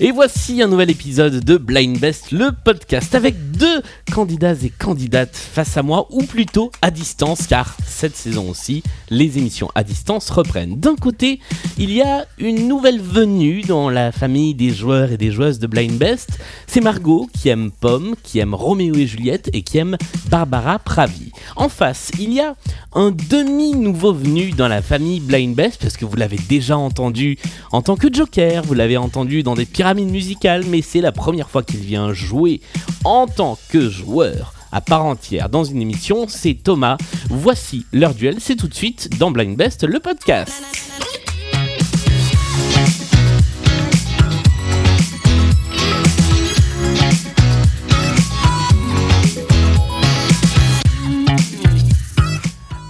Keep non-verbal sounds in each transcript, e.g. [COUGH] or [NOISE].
Et voici un nouvel épisode de Blind Best, le podcast, avec deux candidats et candidates face à moi, ou plutôt à distance, car cette saison aussi, les émissions à distance reprennent. D'un côté, il y a une nouvelle venue dans la famille des joueurs et des joueuses de Blind Best. C'est Margot qui aime Pomme, qui aime Roméo et Juliette et qui aime Barbara Pravi. En face, il y a un demi-nouveau venu dans la famille Blind Best, parce que vous l'avez déjà entendu en tant que Joker, vous l'avez entendu dans des pyramides musicales, mais c'est la première fois qu'il vient jouer en tant que joueur à part entière dans une émission, c'est Thomas. Voici leur duel, c'est tout de suite dans Blind Best, le podcast.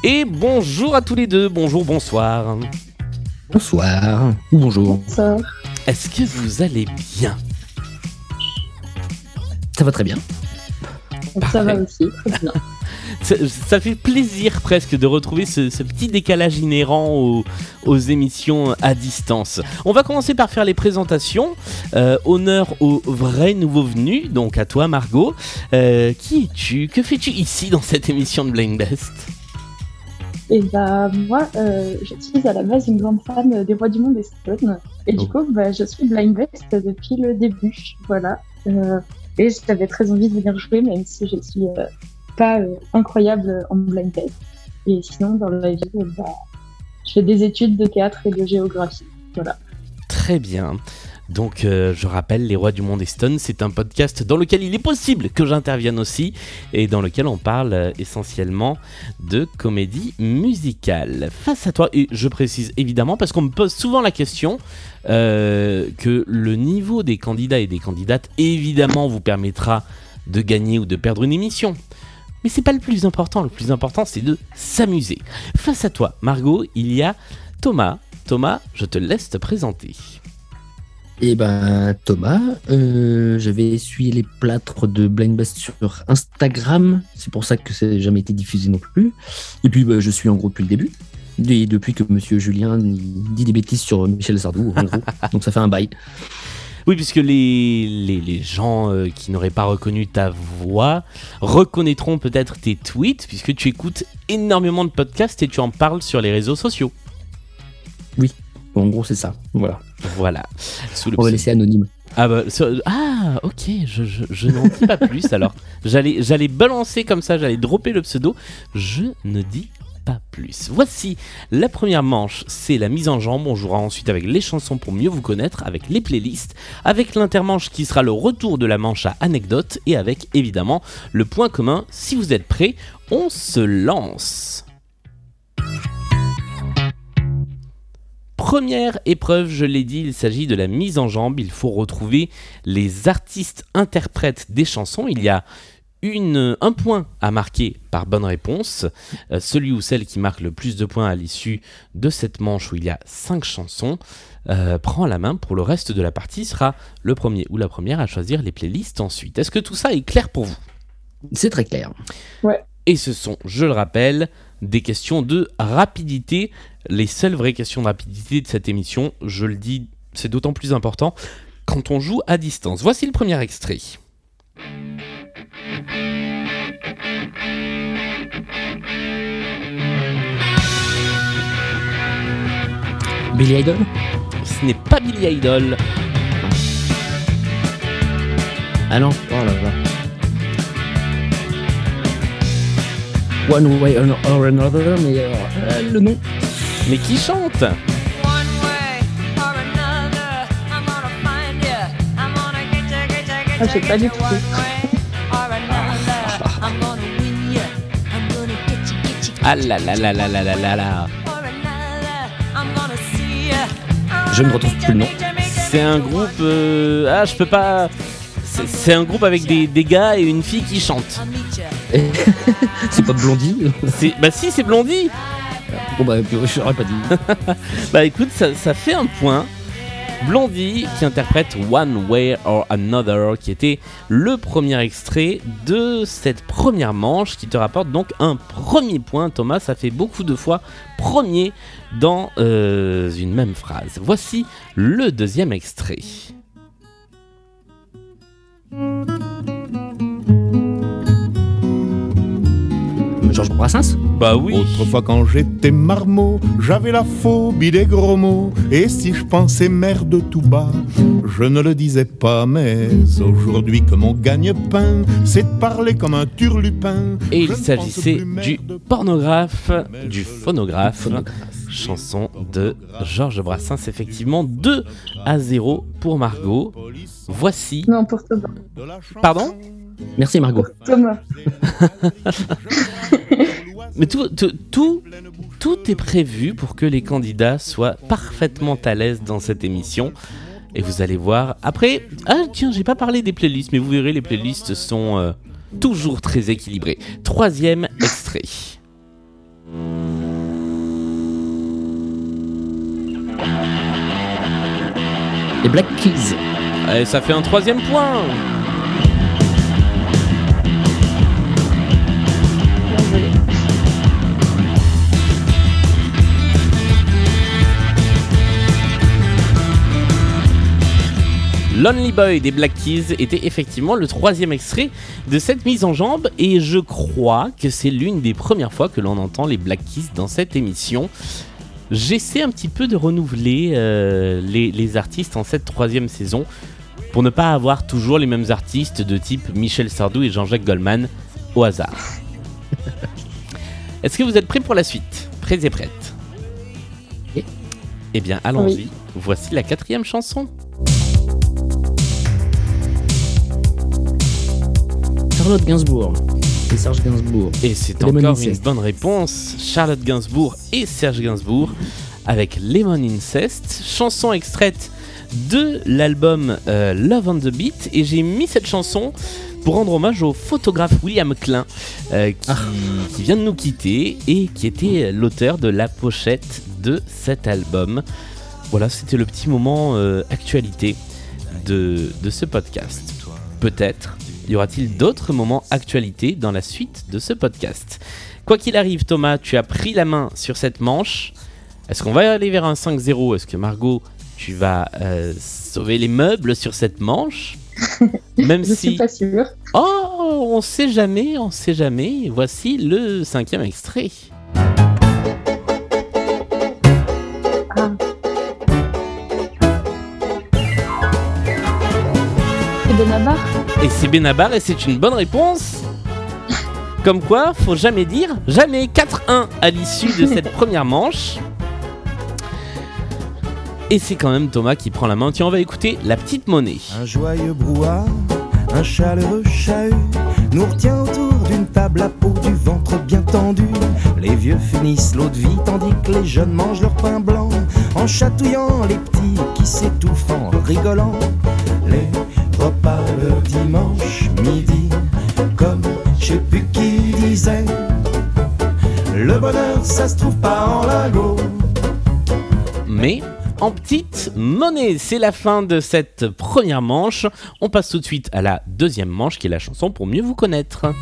Et bonjour à tous les deux, bonjour, bonsoir. Bonsoir ou bonjour. Est-ce que vous allez bien? Ça va très bien. Ça va aussi, très bien. [LAUGHS] ça, ça fait plaisir presque de retrouver ce, ce petit décalage inhérent aux, aux émissions à distance. On va commencer par faire les présentations. Euh, honneur au vrai nouveau venu, donc à toi Margot. Euh, qui es-tu? Que fais-tu ici dans cette émission de Blind Best Et bah, moi, euh, je suis à la base une grande fan des Rois du Monde et Stone. Et du Oh. coup, bah, je suis Blind Best depuis le début. Voilà. Euh, et j'avais très envie de venir jouer, même si je suis euh, pas euh, incroyable en Blind Best. Et sinon, dans la vie, bah, je fais des études de théâtre et de géographie. Voilà. Très bien. Donc, euh, je rappelle, Les Rois du Monde et Stone, c'est un podcast dans lequel il est possible que j'intervienne aussi et dans lequel on parle euh, essentiellement de comédie musicale. Face à toi, et je précise évidemment parce qu'on me pose souvent la question euh, que le niveau des candidats et des candidates évidemment vous permettra de gagner ou de perdre une émission. Mais c'est pas le plus important, le plus important c'est de s'amuser. Face à toi, Margot, il y a Thomas. Thomas, je te laisse te présenter. Et ben Thomas, euh, je vais essuyer les plâtres de Blind Best sur Instagram. C'est pour ça que ça n'a jamais été diffusé non plus. Et puis bah, je suis en gros depuis le début. Et depuis que Monsieur Julien dit des bêtises sur Michel Sardou, en gros. [LAUGHS] Donc ça fait un bail. Oui, puisque les, les, les gens euh, qui n'auraient pas reconnu ta voix reconnaîtront peut-être tes tweets, puisque tu écoutes énormément de podcasts et tu en parles sur les réseaux sociaux. En gros c'est ça. Voilà. Voilà. Sous le On va laisser anonyme. Ah, bah, sur- ah, ok, je, je, je n'en dis pas plus [LAUGHS] alors. J'allais, j'allais balancer comme ça, j'allais dropper le pseudo. Je ne dis pas plus. Voici la première manche, c'est la mise en jambe. On jouera ensuite avec les chansons pour mieux vous connaître, avec les playlists, avec l'intermanche qui sera le retour de la manche à anecdote et avec évidemment le point commun. Si vous êtes prêts, on se lance. Première épreuve, je l'ai dit, il s'agit de la mise en jambe. Il faut retrouver les artistes interprètes des chansons. Il y a une, un point à marquer par bonne réponse. Euh, celui ou celle qui marque le plus de points à l'issue de cette manche où il y a 5 chansons euh, prend la main pour le reste de la partie, sera le premier ou la première à choisir les playlists ensuite. Est-ce que tout ça est clair pour vous? C'est très clair. et ce sont, je le rappelle, des questions de rapidité. Les seules vraies questions de rapidité de cette émission, je le dis, c'est d'autant plus important quand on joue à distance. Voici le premier extrait. Billy Idol? Ce n'est pas Billy Idol. Ah non. Oh là là. One way or another, mais euh, euh, le nom. Mais qui chante Ah, j'ai pas du tout. Ah là là là là là là là là. Je ne retrouve plus le nom. C'est un groupe... euh, Ah, je peux pas... C'est c'est un groupe avec des, des gars et une fille qui you. [LAUGHS] c'est pas Blondie C'est- Bah si, c'est Blondie Bah dit. [LAUGHS] Bah écoute, ça, ça fait un point. Blondie qui interprète One Way or Another, qui était le premier extrait de cette première manche, qui te rapporte donc un premier point. Thomas, ça fait beaucoup de fois premier dans euh, une même phrase. Voici le deuxième extrait. Georges Brassens Bah oui. Autrefois quand j'étais marmot, j'avais la phobie des gros mots. Et si je pensais merde tout bas, je ne le disais pas. Mais aujourd'hui que mon gagne-pain, c'est de parler comme un turlupin. Et il s'agissait du pornographe, du phonographe, Phonographe. chanson de Georges Brassens, effectivement 2 à 0 pour Margot. Voici. Non, pour Thomas. Pardon? Merci Margot. Thomas. [LAUGHS] Mais tout, tout, tout, tout est prévu pour que les candidats soient parfaitement à l'aise dans cette émission. Et vous allez voir. Après, ah tiens, j'ai pas parlé des playlists, mais vous verrez, les playlists sont euh, toujours très équilibrées. Troisième extrait. Les Black Keys. Et ça fait un troisième point. Lonely Boy des Black Keys était effectivement le troisième extrait de cette mise en jambe et je crois que c'est l'une des premières fois que l'on entend les Black Keys dans cette émission. J'essaie un petit peu de renouveler euh, les, les artistes en cette troisième saison pour ne pas avoir toujours les mêmes artistes de type Michel Sardou et Jean-Jacques Goldman au hasard. [LAUGHS] Est-ce que vous êtes prêts pour la suite? Prêts et prêtes? Oui. Eh bien, allons-y. Oui. Voici la quatrième chanson. Charlotte Gainsbourg. Et Serge Gainsbourg. Et c'est encore Incest. une bonne réponse. Charlotte Gainsbourg et Serge Gainsbourg avec Lemon Incest, chanson extraite de l'album euh, Love on the Beat. Et j'ai mis cette chanson pour rendre hommage au photographe William Klein euh, qui, qui vient de nous quitter et qui était l'auteur de la pochette de cet album. Voilà, c'était le petit moment euh, actualité de, de ce podcast. Peut-être y aura-t-il d'autres moments actualité dans la suite de ce podcast? Quoi qu'il arrive, Thomas, tu as pris la main sur cette manche. Est-ce qu'on va aller vers un 5-0 Est-ce que Margot, tu vas euh, sauver les meubles sur cette manche? [LAUGHS] Même Je suis si... pas sûre. Oh, on sait jamais, on sait jamais. Voici le cinquième extrait. Et c'est Benabar et c'est une bonne réponse. Comme quoi, faut jamais dire jamais 4-1 à l'issue de cette [LAUGHS] première manche. Et c'est quand même Thomas qui prend la main. Tiens, on va écouter La Petite Monnaie. Un joyeux brouhaha, un chaleureux chahut nous retient autour d'une table à peau du ventre bien tendu. Les vieux finissent l'eau de vie tandis que les jeunes mangent leur pain blanc en chatouillant les petits qui s'étouffent en rigolant. Les repas le dimanche midi, comme je sais plus disait, le bonheur ça se trouve pas en lingot. mais en petite monnaie. C'est la fin de cette première manche. On passe tout de suite à la deuxième manche qui est la chanson pour mieux vous connaître.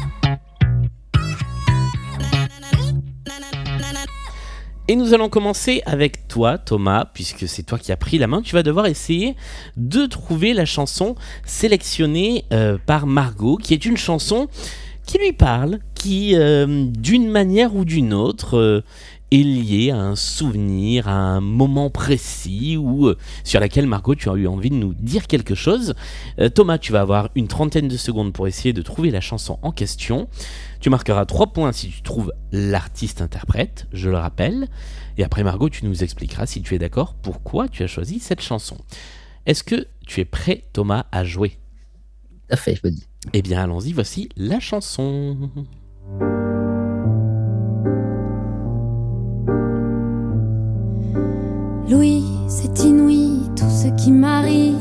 Et nous allons commencer avec toi, Thomas, puisque c'est toi qui as pris la main. Tu vas devoir essayer de trouver la chanson sélectionnée euh, par Margot, qui est une chanson qui lui parle, qui, euh, d'une manière ou d'une autre, euh, est liée à un souvenir, à un moment précis ou euh, sur laquelle Margot, tu as eu envie de nous dire quelque chose. Euh, Thomas, tu vas avoir une trentaine de secondes pour essayer de trouver la chanson en question. Tu marqueras 3 points si tu trouves l'artiste-interprète, je le rappelle. Et après, Margot, tu nous expliqueras si tu es d'accord pourquoi tu as choisi cette chanson. Est-ce que tu es prêt, Thomas, à jouer? Tout à fait, je me dis. Eh bien, allons-y, voici la chanson. Louis, c'est inouï tout ce qui m'arrive,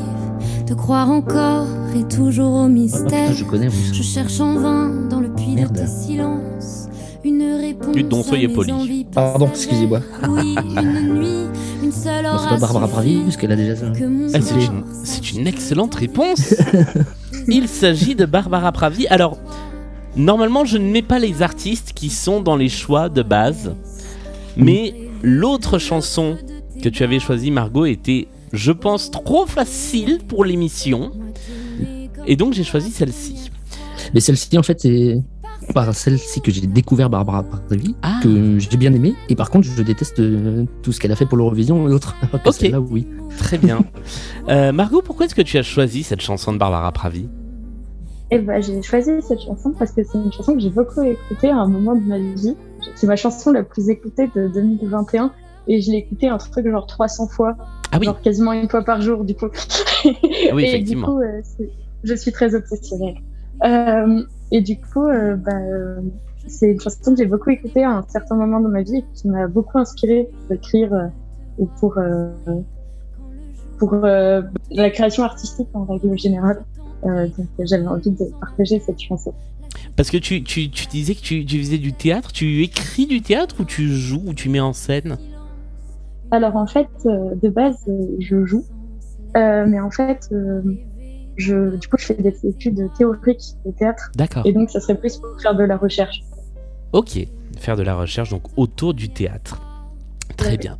de croire encore et toujours au Oh mystère. putain, je connais plus. Je cherche en vain dans le puits Merde. de tes silences une réponse. Dites donc, à soyez poli. Pardon, excusez-moi. [LAUGHS] Oui, une nuit, une seule Bon, c'est pas Barbara Pravi, suffire parce qu'elle a déjà ça. Ah, c'est corps une, c'est une excellente réponse. [LAUGHS] Il s'agit de Barbara Pravi. Alors, normalement, je ne mets pas les artistes qui sont dans les choix de base. Mais l'autre chanson que tu avais choisie, Margot, était, je pense, trop facile pour l'émission. Et donc, j'ai choisi celle-ci. Mais celle-ci, en fait, c'est par celle-ci que j'ai découvert Barbara Pravi, Ah. que j'ai bien aimé. Et par contre, je déteste euh, tout ce qu'elle a fait pour l'Eurovision et [LAUGHS] que Ok. oui. Très bien. [LAUGHS] Euh, Margot, pourquoi est-ce que tu as choisi cette chanson de Barbara Pravi? Et bah, j'ai choisi cette chanson parce que c'est une chanson que j'ai beaucoup écoutée à un moment de ma vie. C'est ma chanson la plus écoutée de 2021 et je l'ai écoutée un truc genre 300 fois, Ah oui, genre quasiment une fois par jour du coup. Ah oui, [LAUGHS] et du coup, euh, je suis très obsessionnelle. Euh, et du coup, euh, bah, euh, c'est une chanson que j'ai beaucoup écoutée à un certain moment de ma vie et qui m'a beaucoup inspirée pour écrire ou pour, pour la création artistique en règle générale. Donc j'avais envie de partager cette chanson. Parce que tu, tu, tu disais que tu, tu faisais du théâtre, tu écris du théâtre ou tu joues ou tu mets en scène? Alors en fait, euh, de base, euh, je joue, Euh, mais en fait, je, du coup, je fais des études théoriques de théâtre D'accord. et donc ça serait plus pour faire de la recherche. Ok, faire de la recherche donc autour du théâtre. Très bien.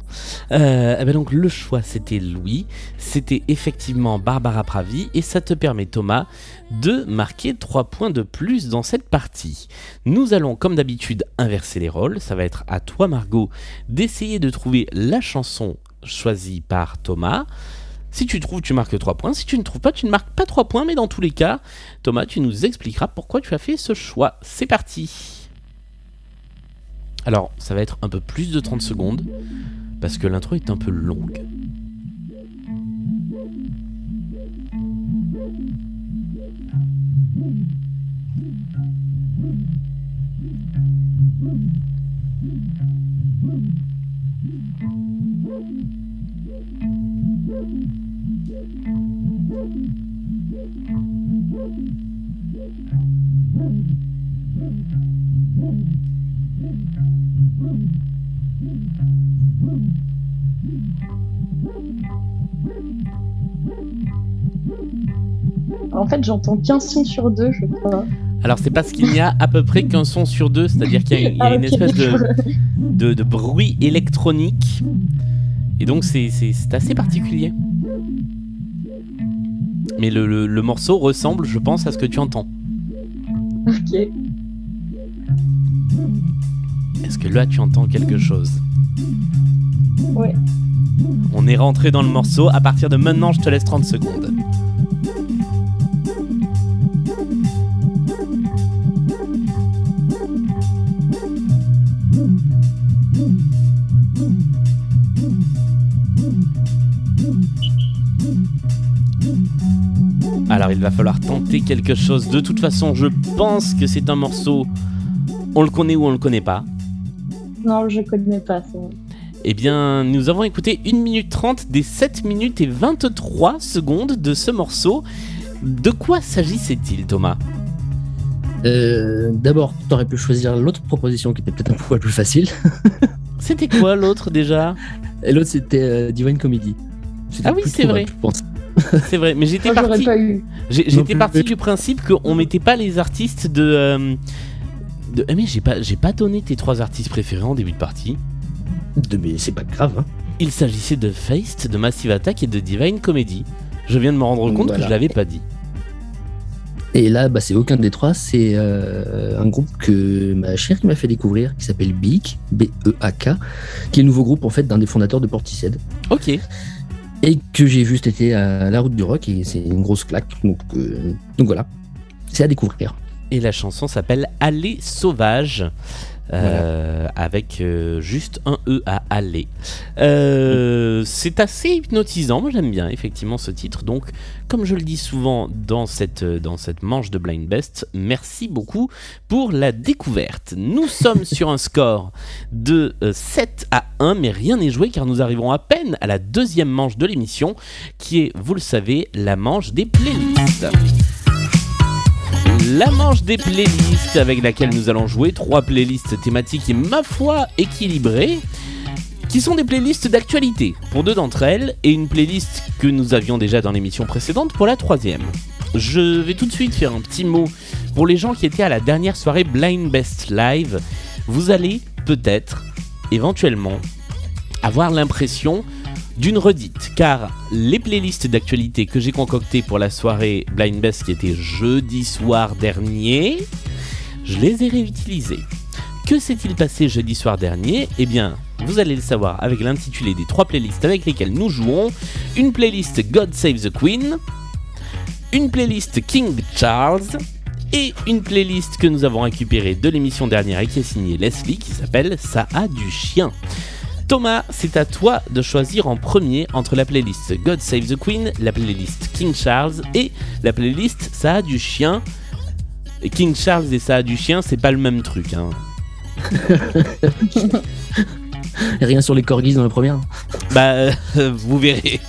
Euh, eh ben donc le choix c'était Louis, c'était effectivement Barbara Pravi et ça te permet Thomas de marquer 3 points de plus dans cette partie. Nous allons comme d'habitude inverser les rôles, ça va être à toi Margot d'essayer de trouver la chanson choisie par Thomas. Si tu trouves, tu marques 3 points. Si tu ne trouves pas, tu ne marques pas 3 points. Mais dans tous les cas, Thomas, tu nous expliqueras pourquoi tu as fait ce choix. C'est parti. Alors, ça va être un peu plus de 30 secondes, parce que l'intro est un peu longue. En fait, j'entends qu'un son sur deux, je crois. Alors, c'est parce qu'il n'y a à peu près qu'un son sur deux, c'est-à-dire qu'il y a, il y a Ah, une ok, espèce de, d'accord. de, de bruit électronique. Et donc, c'est- assez particulier. Mais le, le- le morceau ressemble, je pense, à ce que tu entends. Ok. Est-ce que là, tu entends quelque chose Ouais. On est rentré dans le morceau. À partir de maintenant, je te laisse 30 secondes. Alors il va falloir tenter quelque chose. De toute façon, je pense que c'est un morceau. On le connaît ou on le connaît pas. Non, je connais pas ça. Eh bien, nous avons écouté 1 minute 30 des 7 minutes et 23 secondes de ce morceau. De quoi s'agissait-il, Thomas? Euh, D'abord, tu aurais pu choisir l'autre proposition qui était peut-être un poil plus facile. [LAUGHS] C'était quoi l'autre déjà? Et l'autre, c'était euh, Divine Comedy. Ah oui, c'est vrai. [LAUGHS] C'est vrai, mais j'étais parti, pas eu. j'ai- Non j'étais plus. parti du principe qu'on mettait pas les artistes de. euh, de... Eh, mais j'ai pas, j'ai pas donné tes trois artistes préférés en début de partie. De- Mais c'est pas grave. Hein. Il s'agissait de Feist, de Massive Attack et de Divine Comedy. Je viens de me rendre compte que je l'avais pas dit. Et là, bah, c'est aucun des trois. C'est euh, un groupe que ma chérie m'a fait découvrir qui s'appelle BEAK, B-E-A-K, qui est le nouveau groupe en fait d'un des fondateurs de Portishead. Ok. Et que j'ai vu cet été à la route du rock et c'est une grosse claque. Donc, euh, donc voilà, c'est à découvrir. Et la chanson s'appelle Aller sauvage. euh, avec euh, juste un E à aller. Euh, C'est assez hypnotisant, moi j'aime bien effectivement ce titre. Donc, comme je le dis souvent dans cette, dans cette manche de Blind Best, merci beaucoup pour la découverte. Nous [LAUGHS] sommes sur un score de euh, 7 à 1, mais rien n'est joué car nous arrivons à peine à la deuxième manche de l'émission, qui est, vous le savez, la manche des playlists. La manche des playlists avec laquelle nous allons jouer trois playlists thématiques et ma foi équilibrées qui sont des playlists d'actualité pour deux d'entre elles et une playlist que nous avions déjà dans l'émission précédente pour la troisième. Je vais tout de suite faire un petit mot pour les gens qui étaient à la dernière soirée Blind Best Live. Vous allez peut-être, éventuellement, avoir l'impression d'une redite, car les playlists d'actualité que j'ai concoctées pour la soirée Blind Best qui était jeudi soir dernier, je les ai réutilisés. Que s'est-il passé jeudi soir dernier? Eh bien, vous allez le savoir avec l'intitulé des trois playlists avec lesquelles nous jouons. Une playlist God Save the Queen, une playlist King Charles et une playlist que nous avons récupérée de l'émission dernière et qui est signée Leslie qui s'appelle Ça a du chien. Thomas, c'est à toi de choisir en premier entre la playlist God Save the Queen, la playlist King Charles et la playlist Ça a du chien. Et King Charles et Ça a du chien, c'est pas le même truc. Hein. [LAUGHS] Rien sur les corgis dans la première. Bah, euh, [LAUGHS] vous verrez.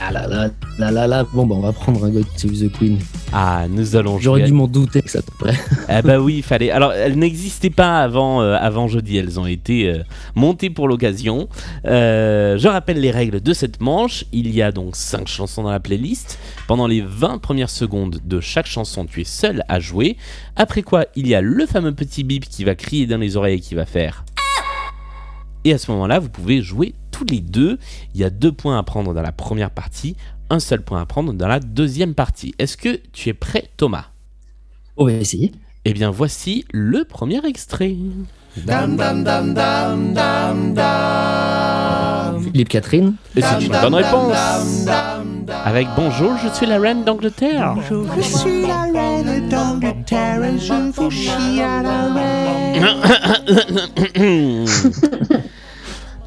Ah là là, là là là. Bon, bah, on va prendre un God Save the Queen. Ah, nous allons J'aurais dû m'en douter que ça te plaît. [LAUGHS] Ah bah oui, il fallait. Alors, elles n'existaient pas avant, euh, avant jeudi. Elles ont été euh, montées pour l'occasion. Euh, je rappelle les règles de cette manche. Il y a donc 5 chansons dans la playlist. Pendant les 20 premières secondes de chaque chanson, tu es seul à jouer. Après quoi, il y a le fameux petit bip qui va crier dans les oreilles et qui va faire. Et à ce moment-là, vous pouvez jouer tous les deux. Il y a deux points à prendre dans la première partie, un seul point à prendre dans la deuxième partie. Est-ce que tu es prêt, Thomas? On va essayer. eh bien, voici le premier extrait. Philippe Catherine. Et c'est une bonne réponse. Avec Bonjour, je suis la reine d'Angleterre. Je suis la reine d'Angleterre et je vous chie à la reine. [LAUGHS] [LAUGHS]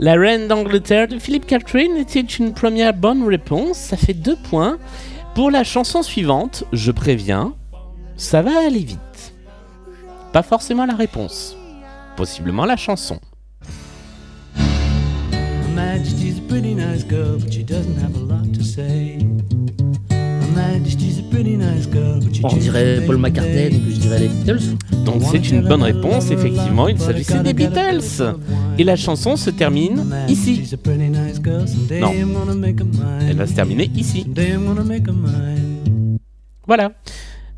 La reine d'Angleterre de Philippe Catherine était une première bonne réponse. Ça fait deux points. Pour la chanson suivante, je préviens, ça va aller vite. Pas forcément la réponse. Possiblement la chanson. Her Majesty's a pretty nice girl, but she doesn't have a lot to say. Her Majesty's a pretty nice girl, but she On dirait Paul McCartney, donc je dirais les Beatles. Donc c'est une bonne réponse, effectivement, il s'agissait des Beatles. Et la chanson se termine ici. Non. Elle va se terminer ici. Voilà.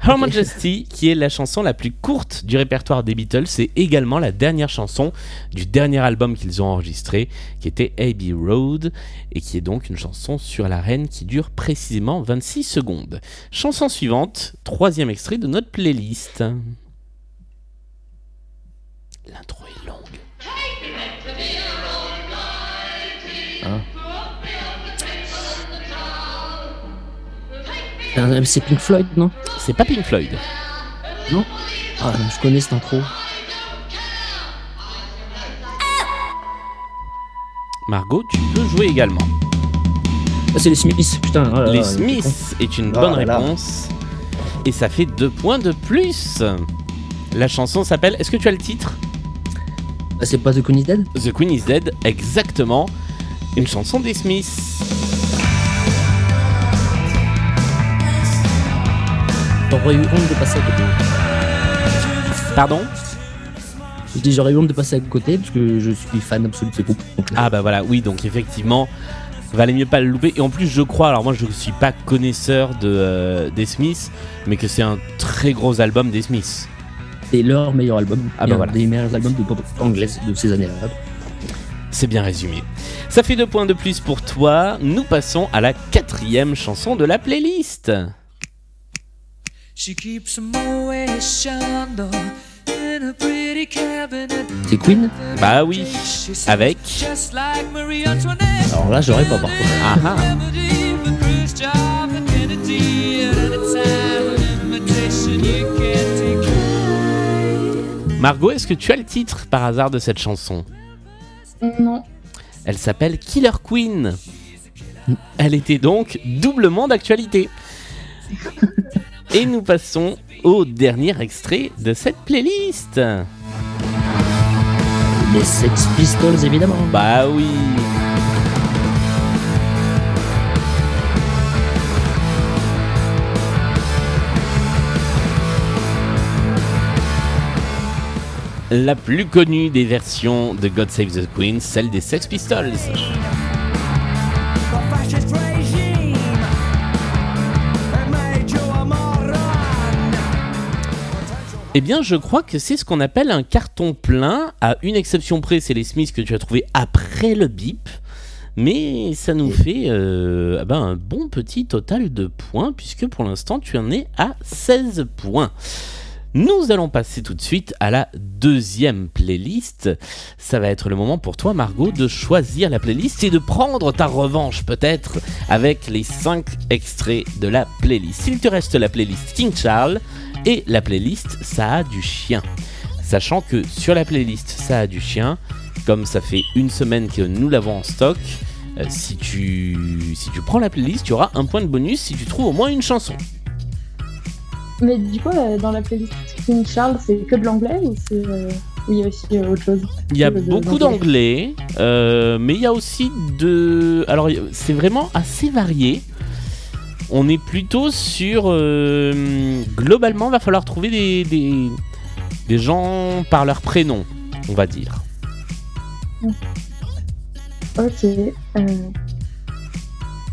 Her Majesty, qui est la chanson la plus courte du répertoire des Beatles, c'est également la dernière chanson du dernier album qu'ils ont enregistré, qui était Abbey Road, et qui est donc une chanson sur la reine qui dure précisément 26 secondes. Chanson suivante, troisième extrait de notre playlist. L'intro est longue. Euh, C'est Pink Floyd, non? C'est pas Pink Floyd. Non? Ah, je connais cette intro. Margot, tu peux jouer également. Ah, c'est les Smiths, putain. oh là Les Smiths est une Ah bonne là là. réponse. Et ça fait deux points de plus. La chanson s'appelle. Est-ce que tu as le titre? Ah, c'est pas The Queen is Dead? The Queen is Dead, exactement. Une chanson des Smiths. J'aurais eu honte de passer à côté. Pardon? Je dis j'aurais eu honte de passer à côté parce que je suis fan absolu de ce groupe. Euh, Ah bah voilà, oui, donc effectivement, valait mieux pas le louper. Et en plus, je crois, alors moi je suis pas connaisseur de, euh, des Smiths, mais que c'est un très gros album des Smiths. c'est leur meilleur album. Ah bah un voilà. des meilleurs albums de pop anglaise de ces années-là. C'est bien résumé. Ça fait deux points de plus pour toi. Nous passons à la quatrième chanson de la playlist. C'est Queen Bah oui, avec. Alors là, j'aurais pas par contre. Ah ah. Margot, est-ce que tu as le titre par hasard de cette chanson? Non. Elle s'appelle Killer Queen. Elle était donc doublement d'actualité. Et nous passons au dernier extrait de cette playlist. Les Sex Pistols, évidemment. Bah oui. La plus connue des versions de God Save the Queen, celle des Sex Pistols. Eh bien, je crois que c'est ce qu'on appelle un carton plein. À une exception près, c'est les Smiths que tu as trouvé après le bip. Mais ça nous fait euh, ah ben, un bon petit total de points, puisque pour l'instant, tu en es à 16 points. Nous allons passer tout de suite à la deuxième playlist. Ça va être le moment pour toi, Margot, de choisir la playlist et de prendre ta revanche, peut-être, avec les 5 extraits de la playlist. Il te reste la playlist King Charles et la playlist Ça a du chien. Sachant que sur la playlist Ça a du chien, comme ça fait une semaine que nous l'avons en stock, euh, si, tu, si tu prends la playlist, tu auras un point de bonus si tu trouves au moins une chanson. Mais du coup, euh, dans la playlist King Charles, c'est que de l'anglais ou c'est. euh, ou il y a aussi euh, autre chose? Il y a beaucoup d'anglais, euh, mais il y a aussi de. Alors, c'est vraiment assez varié. On est plutôt sur. euh, globalement, va falloir trouver des, des, des gens par leur prénom, on va dire. Ok.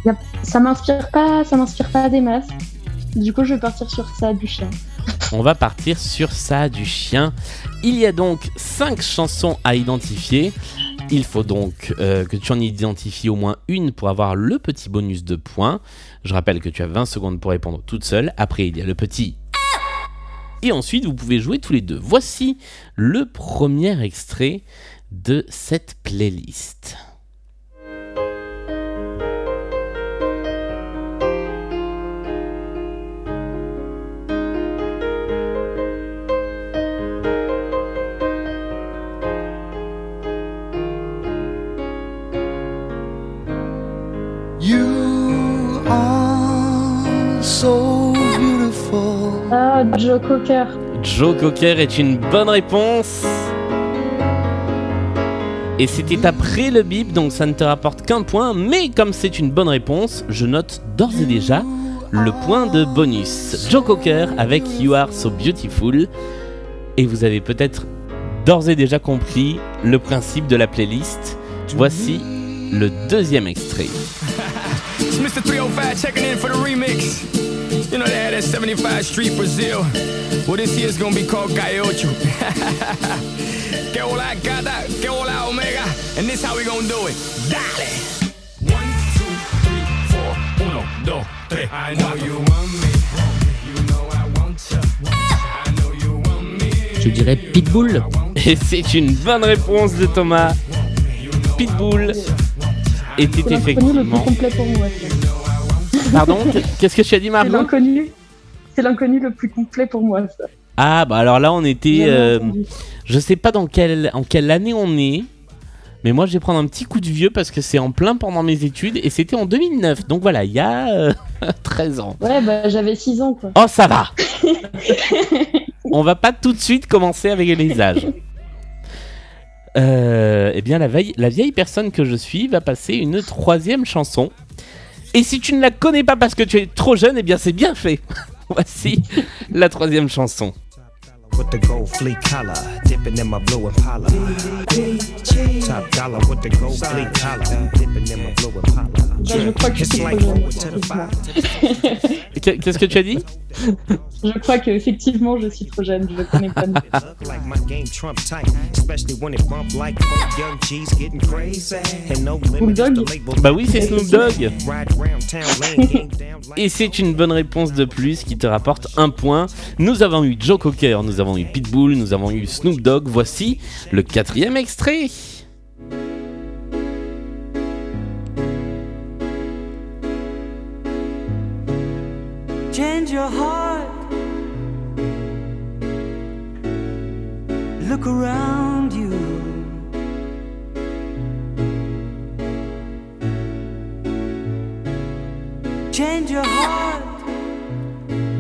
a- Ça m'inspire pas, ça m'inspire pas des masses. Du coup, je vais partir sur ça du chien. On va partir sur ça du chien. Il y a donc 5 chansons à identifier. Il faut donc euh, que tu en identifies au moins une pour avoir le petit bonus de points. Je rappelle que tu as 20 secondes pour répondre toute seule. Après, il y a le petit. Et ensuite, vous pouvez jouer tous les deux. Voici le premier extrait de cette playlist. So beautiful. Ah, Joe Cocker. Joe Cocker est une bonne réponse. Et c'était après le bip, donc ça ne te rapporte qu'un point. Mais comme c'est une bonne réponse, je note d'ores et déjà le point de bonus. Joe Cocker avec You Are So Beautiful. Et vous avez peut-être d'ores et déjà compris le principe de la playlist. Voici le deuxième extrait. It's Mr. 305 checking in for the remix. You know they had that 75 Street Brazil. Well, this year's gonna be called Gaiocho. que hola gata, que hola omega. And this how we gonna do it. Dale! One, two, three, four. Uno, dos, tres. I know you want me. You know I want ya. I know you want me. Je dirais Pitbull. Et c'est une bonne réponse de Thomas. Pitbull était C'est l'inconnu le plus effectivement. complet pour moi. Pardon Qu'est-ce que tu as dit, C'est Margot l'inconnu. C'est l'inconnu le plus complet pour moi. Ça. Ah, bah alors là, on était. Euh, je sais pas dans quelle, en quelle année on est. Mais moi, je vais prendre un petit coup de vieux parce que c'est en plein pendant mes études et c'était en 2009. Donc voilà, il y a euh, [LAUGHS] 13 ans. Ouais, bah j'avais 6 ans quoi. Oh, ça va [LAUGHS] On va pas tout de suite commencer avec les âges. Euh, eh bien, la vieille, la vieille personne que je suis va passer une troisième chanson. Et si tu ne la connais pas parce que tu es trop jeune, eh bien, c'est bien fait. [LAUGHS] Voici la troisième chanson. With the gold fleet collar, dipping in my blue Impala. Top dollar with the gold fleet collar, dipping in my blue Impala. Je crois que je It's suis trop like jeune. forward to the fire. Qu'est- Qu'est-ce que tu as dit? Je crois qu'effectivement je suis trop jeune, je connais pas. Look like my game Trump tight, especially when it bump like four young G's getting crazy. And no limit is the Dogg? label. Bah oui, c'est Snoop Dogg. Et c'est une bonne réponse de plus qui te rapporte un point. Nous avons eu Joe Cocker, nous avons eu Pitbull, nous avons eu Snoop Dogg. Voici le quatrième extrait. Change your heart. Look around you. Change your heart.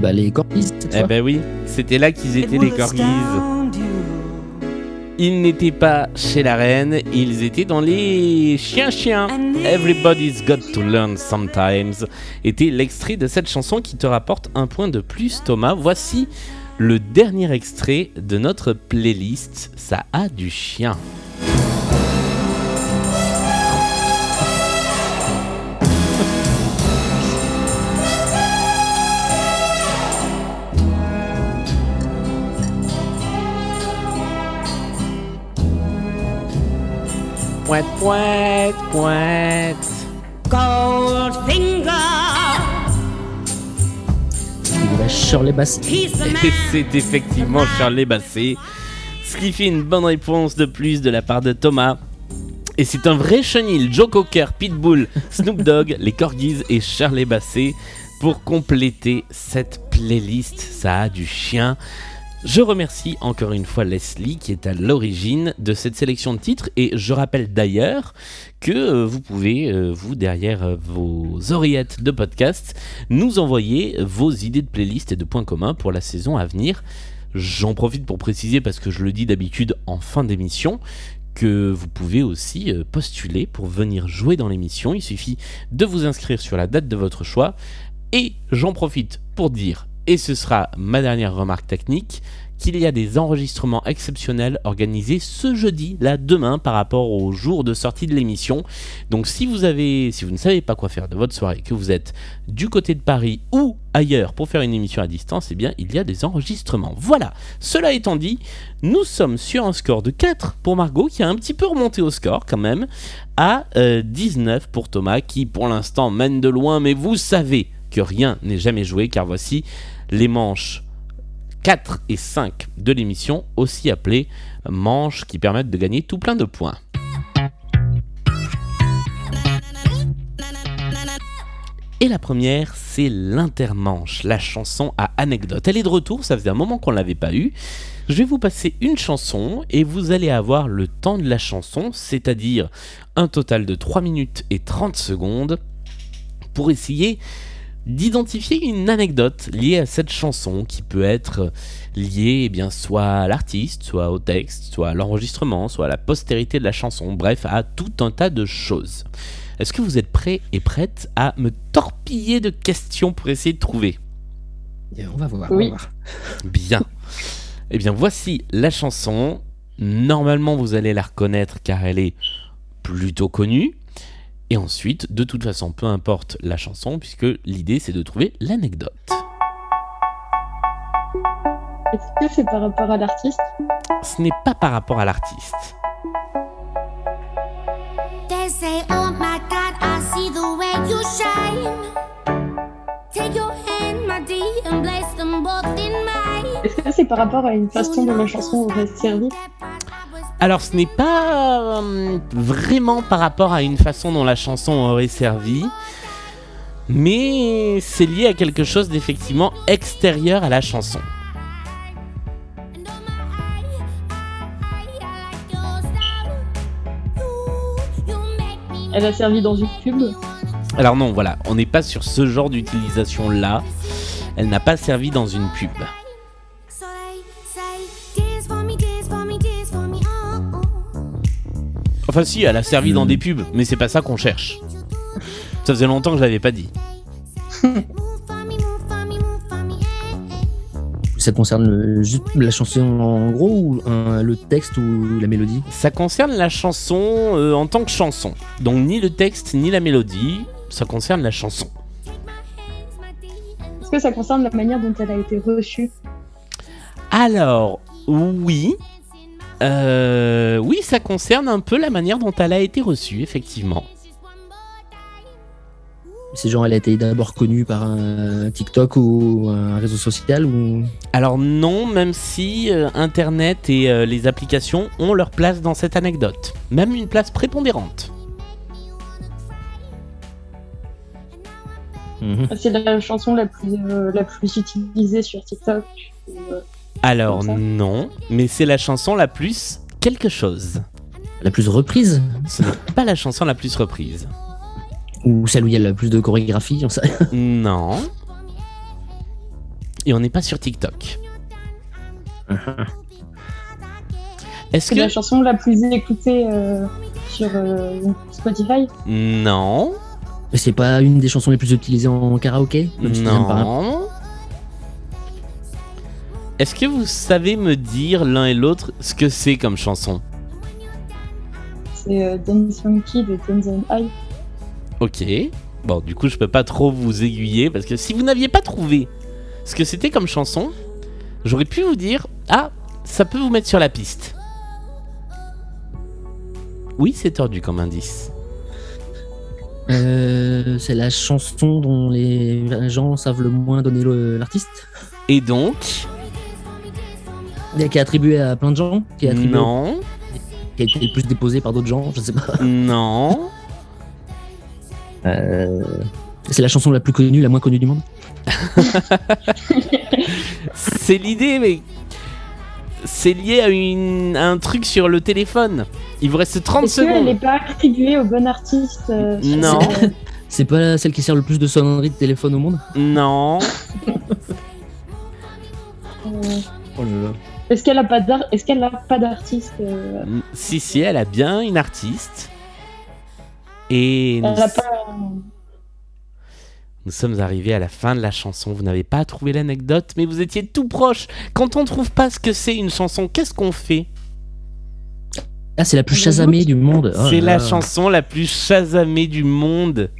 Bah, les Corgis, Eh ben oui, c'était là qu'ils étaient les corgis. Ils n'étaient pas chez la reine, ils étaient dans les chiens-chiens. Everybody's got to learn sometimes était l'extrait de cette chanson qui te rapporte un point de plus, Thomas. Voici le dernier extrait de notre playlist. Ça a du chien. Pointe, pointe, pointe. Goldfinger. Shirley Bassey. Et c'est effectivement Charlie Basset. Ce qui fait une bonne réponse de plus de la part de Thomas. Et c'est un vrai chenil. Joe Cocker, Pitbull, [LAUGHS] Snoop Dogg, les Corgis et Charlie Basset pour compléter cette playlist. Ça a du chien. Je remercie encore une fois Leslie qui est à l'origine de cette sélection de titres et je rappelle d'ailleurs que euh, vous pouvez, euh, vous derrière euh, vos oreillettes de podcast, nous envoyer vos idées de playlist et de points communs pour la saison à venir. J'en profite pour préciser parce que je le dis d'habitude en fin d'émission que vous pouvez aussi postuler pour venir jouer dans l'émission. Il suffit de vous inscrire sur la date de votre choix. Et j'en profite pour dire, et ce sera ma dernière remarque technique, qu'il y a des enregistrements exceptionnels organisés ce jeudi, là demain, par rapport au jour de sortie de l'émission. Donc si vous avez, si vous ne savez pas quoi faire de votre soirée, que vous êtes du côté de Paris ou ailleurs pour faire une émission à distance, eh bien il y a des enregistrements. Voilà. Cela étant dit, nous sommes sur un score de 4 pour Margot qui a un petit peu remonté au score quand même à euh, 19 pour Thomas qui pour l'instant mène de loin, mais vous savez que rien n'est jamais joué car voici les manches 4 et 5 de l'émission, aussi appelées manches qui permettent de gagner tout plein de points. Et la première, c'est l'intermanche, la chanson à anecdote. Elle est de retour, ça faisait un moment qu'on ne l'avait pas eu. Je vais vous passer une chanson et vous allez avoir le temps de la chanson, c'est-à-dire un total de 3 minutes et 30 secondes pour essayer d'identifier une anecdote liée à cette chanson qui peut être liée eh bien, soit à l'artiste, soit au texte, soit à l'enregistrement, soit à la postérité de la chanson, bref, à tout un tas de choses. Est-ce que vous êtes prêts et prêtes à me torpiller de questions pour essayer de trouver? On va voir. Oui. On va voir. Bien. Eh bien, voici la chanson. Normalement, vous allez la reconnaître car elle est plutôt connue. Et ensuite, de toute façon, peu importe la chanson, puisque l'idée c'est de trouver l'anecdote. Est-ce que c'est par rapport à l'artiste? Ce n'est pas par rapport à l'artiste. Oh. Est-ce que c'est par rapport à une façon dont la chanson aurait servi? Alors, ce n'est pas euh, vraiment par rapport à une façon dont la chanson aurait servi, mais c'est lié à quelque chose d'effectivement extérieur à la chanson. Elle a servi dans une pub Alors non, voilà, on n'est pas sur ce genre d'utilisation là. Elle n'a pas servi dans une pub. Enfin si, elle a servi dans des pubs, mais c'est pas ça qu'on cherche. Ça faisait longtemps que je l'avais pas dit. [LAUGHS] Ça concerne le- juste la chanson en gros ou un- le texte ou la mélodie? Ça concerne la chanson euh, en tant que chanson. Donc ni le texte ni la mélodie, ça concerne la chanson. Est-ce que ça concerne la manière dont elle a été reçue? Alors, oui. Euh, oui, ça concerne un peu la manière dont elle a été reçue, effectivement. C'est genre elle a été d'abord connue par un TikTok ou un réseau social ou? Alors non, même si euh, Internet et euh, les applications ont leur place dans cette anecdote. Même une place prépondérante. C'est la chanson la plus, euh, la plus utilisée sur TikTok. Alors non, mais c'est la chanson la plus quelque chose. la plus reprise Ce n'est pas la chanson la plus reprise. ou celle où il y a le plus de chorégraphie on sait- [LAUGHS] Non. Et on n'est pas sur TikTok. [LAUGHS] Est-ce C'est la que... chanson la plus écoutée euh, sur euh, Spotify? Non. C'est pas une des chansons les plus utilisées en karaoké Non. Est-ce que vous savez me dire l'un et l'autre ce que c'est comme chanson C'est euh, Dance Monkey de Tanzan High. Ok. Bon, du coup, je peux pas trop vous aiguiller parce que si vous n'aviez pas trouvé ce que c'était comme chanson, j'aurais pu vous dire Ah, ça peut vous mettre sur la piste. Oui, c'est tordu comme indice. Euh, c'est la chanson dont les gens savent le moins donner l'artiste Et donc, Qui est attribué à plein de gens Qui est attribué non, Qui a été le plus déposé par d'autres gens Je sais pas. non, Euh, C'est la chanson la plus connue, la moins connue du monde [LAUGHS] c'est l'idée, mais c'est lié à, une, à un truc sur le téléphone. Il vous reste 30 Est-ce qu'elle secondes. n'est pas attribuée au bon artiste euh, Non. ce- [LAUGHS] C'est pas celle qui sert le plus de sonneries de téléphone au monde? Non, [LAUGHS] euh, Oh là là. Est-ce qu'elle a pas d'ar- Est-ce qu'elle a pas d'artiste euh, si, si, elle a bien une artiste. Et nous, Elle a pas. nous sommes arrivés à la fin de la chanson. Vous n'avez pas trouvé l'anecdote, mais vous étiez tout proche. Quand on trouve pas ce que c'est une chanson, qu'est-ce qu'on fait? Ah, c'est la plus chasamée du monde. Oh C'est la chanson la plus chasamée du monde.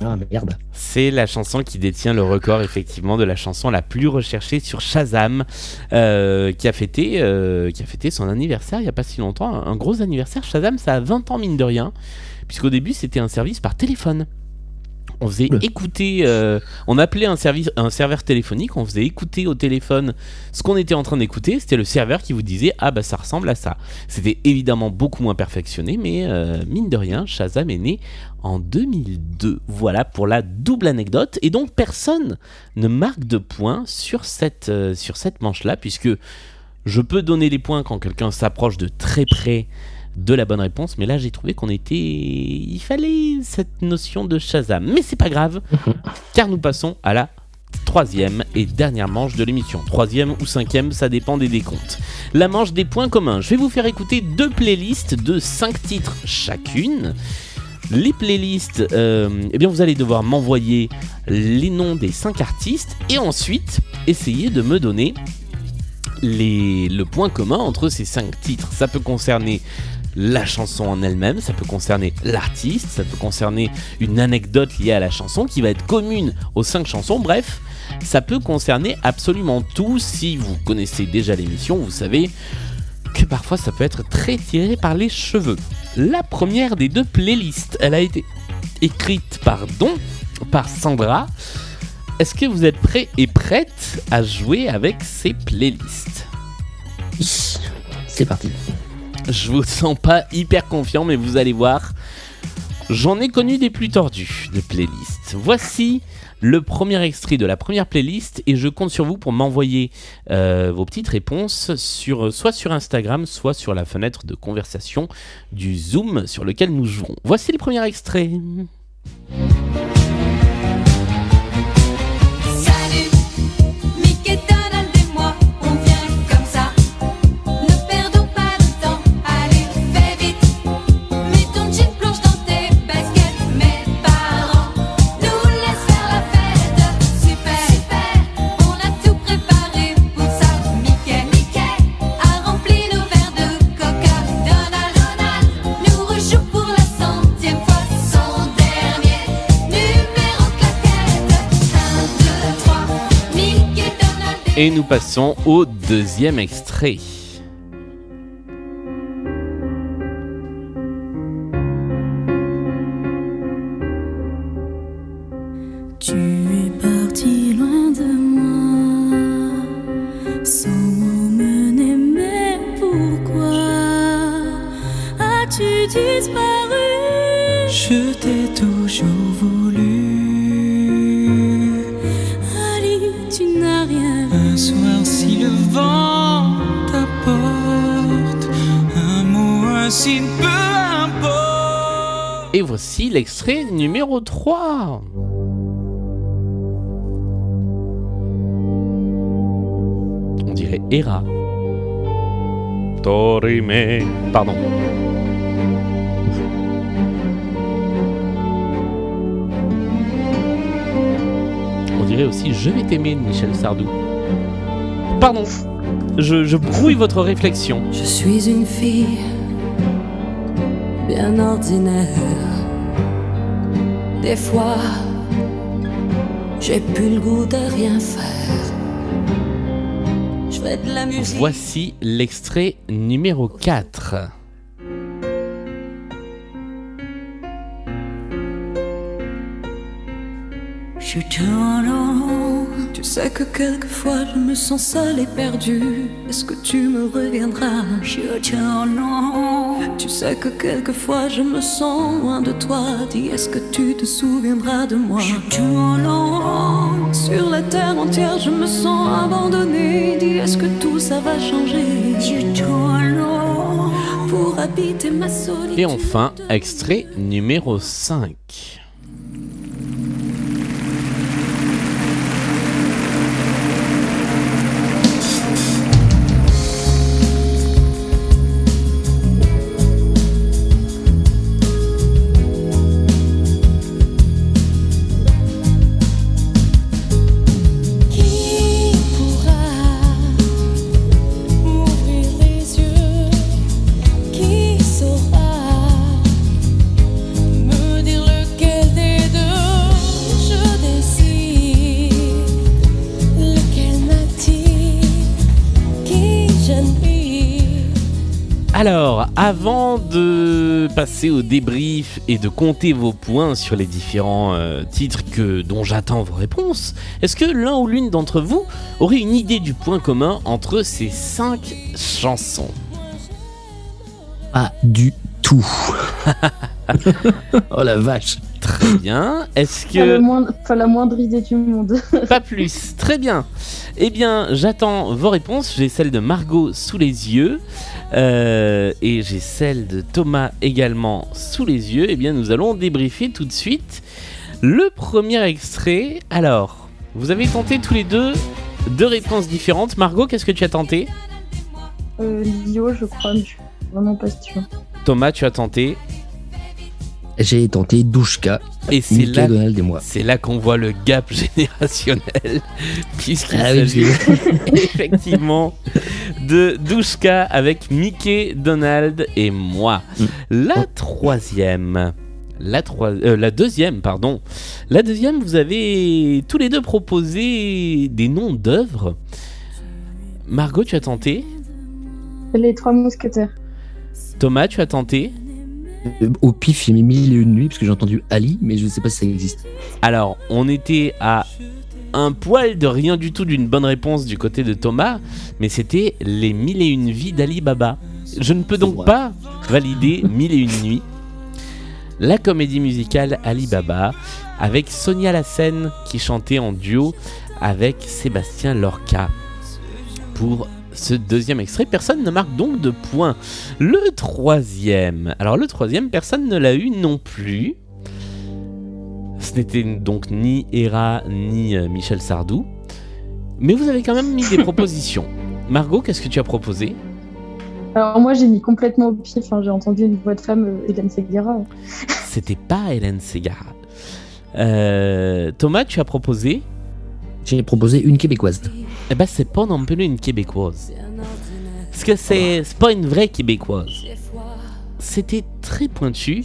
Ah merde. C'est la chanson qui détient le record effectivement de la chanson la plus recherchée sur Shazam, euh, qui a fêté, euh, qui a fêté son anniversaire il y a pas si longtemps, un gros anniversaire. Shazam, ça a 20 ans mine de rien, puisqu'au début c'était un service par téléphone. On faisait écouter, euh, on appelait un, service, un serveur téléphonique, on faisait écouter au téléphone ce qu'on était en train d'écouter. C'était le serveur qui vous disait ah bah ça ressemble à ça. C'était évidemment beaucoup moins perfectionné, mais euh, mine de rien, Shazam est né en 2002. Voilà pour la double anecdote. Et donc personne ne marque de points sur cette, euh, sur cette manche-là, puisque je peux donner les points quand quelqu'un s'approche de très près de la bonne réponse, mais là j'ai trouvé qu'on était... Il fallait cette notion de Shazam. Mais c'est pas grave, [LAUGHS] car nous passons à la troisième et dernière manche de l'émission. Troisième ou cinquième, ça dépend des décomptes. La manche des points communs. Je vais vous faire écouter deux playlists de 5 titres chacune. Les playlists, euh, eh bien vous allez devoir m'envoyer les noms des 5 artistes et ensuite essayer de me donner les, le point commun entre ces 5 titres. Ça peut concerner la chanson en elle-même, ça peut concerner l'artiste, ça peut concerner une anecdote liée à la chanson qui va être commune aux 5 chansons. Bref, ça peut concerner absolument tout. Si vous connaissez déjà l'émission, vous savez que parfois ça peut être très tiré par les cheveux. La première des deux playlists, elle a été écrite par Don, par Sandra. Est-ce que vous êtes prêts et prêtes à jouer avec ces playlists? C'est parti. Je vous sens pas hyper confiant, mais vous allez voir. J'en ai connu des plus tordus de playlists. Voici le premier extrait de la première playlist et je compte sur vous pour m'envoyer euh, vos petites réponses sur, soit sur Instagram, soit sur la fenêtre de conversation du Zoom sur lequel nous jouerons. Voici le premier extrait. Et nous passons au deuxième extrait. Tu es parti loin de moi, sans m'emmener, mais pourquoi as-tu disparu? Je t'ai toujours. Signe, peu importe. Et voici l'extrait numéro 3. On dirait Hera. Torime. Pardon. On dirait aussi Je vais t'aimer de Michel Sardou. Pardon. Je, je brouille votre réflexion. Je suis une fille bien ordinaire. Des fois, j'ai plus le goût de rien faire. Je fais de la musique. Voici l'extrait numéro 4. Je tourne en. Tu sais que quelquefois je me sens seule et perdue. Est-ce que tu me reviendras? Je te non. Tu sais que quelquefois je me sens loin de toi. Dis est-ce que tu te souviendras de moi? Sur la terre entière je me sens abandonnée. Dis est-ce que tout ça va changer? Pour habiter ma solitude. Et enfin, extrait numéro 5. Alors, avant de passer au débrief et de compter vos points sur les différents euh, titres que, dont j'attends vos réponses, est-ce que l'un ou l'une d'entre vous aurait une idée du point commun entre ces cinq chansons? Pas du tout. [LAUGHS] [LAUGHS] oh la vache. Très bien. Est-ce Pas, le que... moindre- pas la moindre idée du monde. [LAUGHS] Pas plus. Très bien. Eh bien, j'attends vos réponses. J'ai celle de Margot sous les yeux. euh, et j'ai celle de Thomas également sous les yeux. Eh bien, nous allons débriefer tout de suite le premier extrait. Alors, vous avez tenté tous les deux deux réponses différentes. Margot, qu'est-ce que tu as tenté? Euh, Lio, je crois, mais je suis vraiment pas sûre. Thomas, tu as tenté? J'ai tenté Douchka. Et c'est Mickey, là, Donald et moi. c'est là qu'on voit le gap [LAUGHS] générationnel, puisqu'il Ah s'agit [LAUGHS] effectivement de Douchka avec Mickey, Donald et moi. Mm. La troisième, la, troi- euh, la deuxième, pardon. La deuxième, vous avez tous les deux proposé des noms d'œuvres. Margot, tu as tenté? Les trois mousquetaires. Thomas, tu as tenté? Au pif, j'ai mis mille et une nuits parce que j'ai entendu Ali, mais je ne sais pas si ça existe. Alors, on était à un poil de rien du tout d'une bonne réponse du côté de Thomas, mais c'était les mille et une vies d'Ali Baba. Je ne peux donc pas valider mille et une nuits. La comédie musicale Ali Baba avec Sonia Lassen qui chantait en duo avec Sébastien Lorca. Pour ce deuxième extrait, personne ne marque donc de points. Le troisième, alors le troisième, personne ne l'a eu non plus. Ce n'était donc ni Hera ni euh, Michel Sardou. Mais vous avez quand même mis des [LAUGHS] propositions. Margot, qu'est-ce que tu as proposé? Alors moi j'ai mis complètement au pif, hein, j'ai entendu une voix de femme, euh, Hélène Segarra. [LAUGHS] C'était pas Hélène Ségara. Euh, Thomas, tu as proposé? J'ai proposé une québécoise. Eh ben, c'est pas non plus une québécoise. Parce que c'est pas une vraie québécoise. C'était très pointu,